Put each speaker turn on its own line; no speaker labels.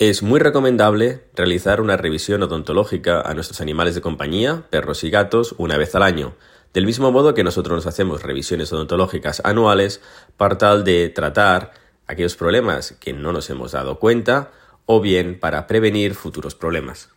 Es muy recomendable realizar una revisión odontológica a nuestros animales de compañía, perros y gatos, una vez al año, del mismo modo que nosotros nos hacemos revisiones odontológicas anuales para tal de tratar aquellos problemas que no nos hemos dado cuenta o bien para prevenir futuros problemas.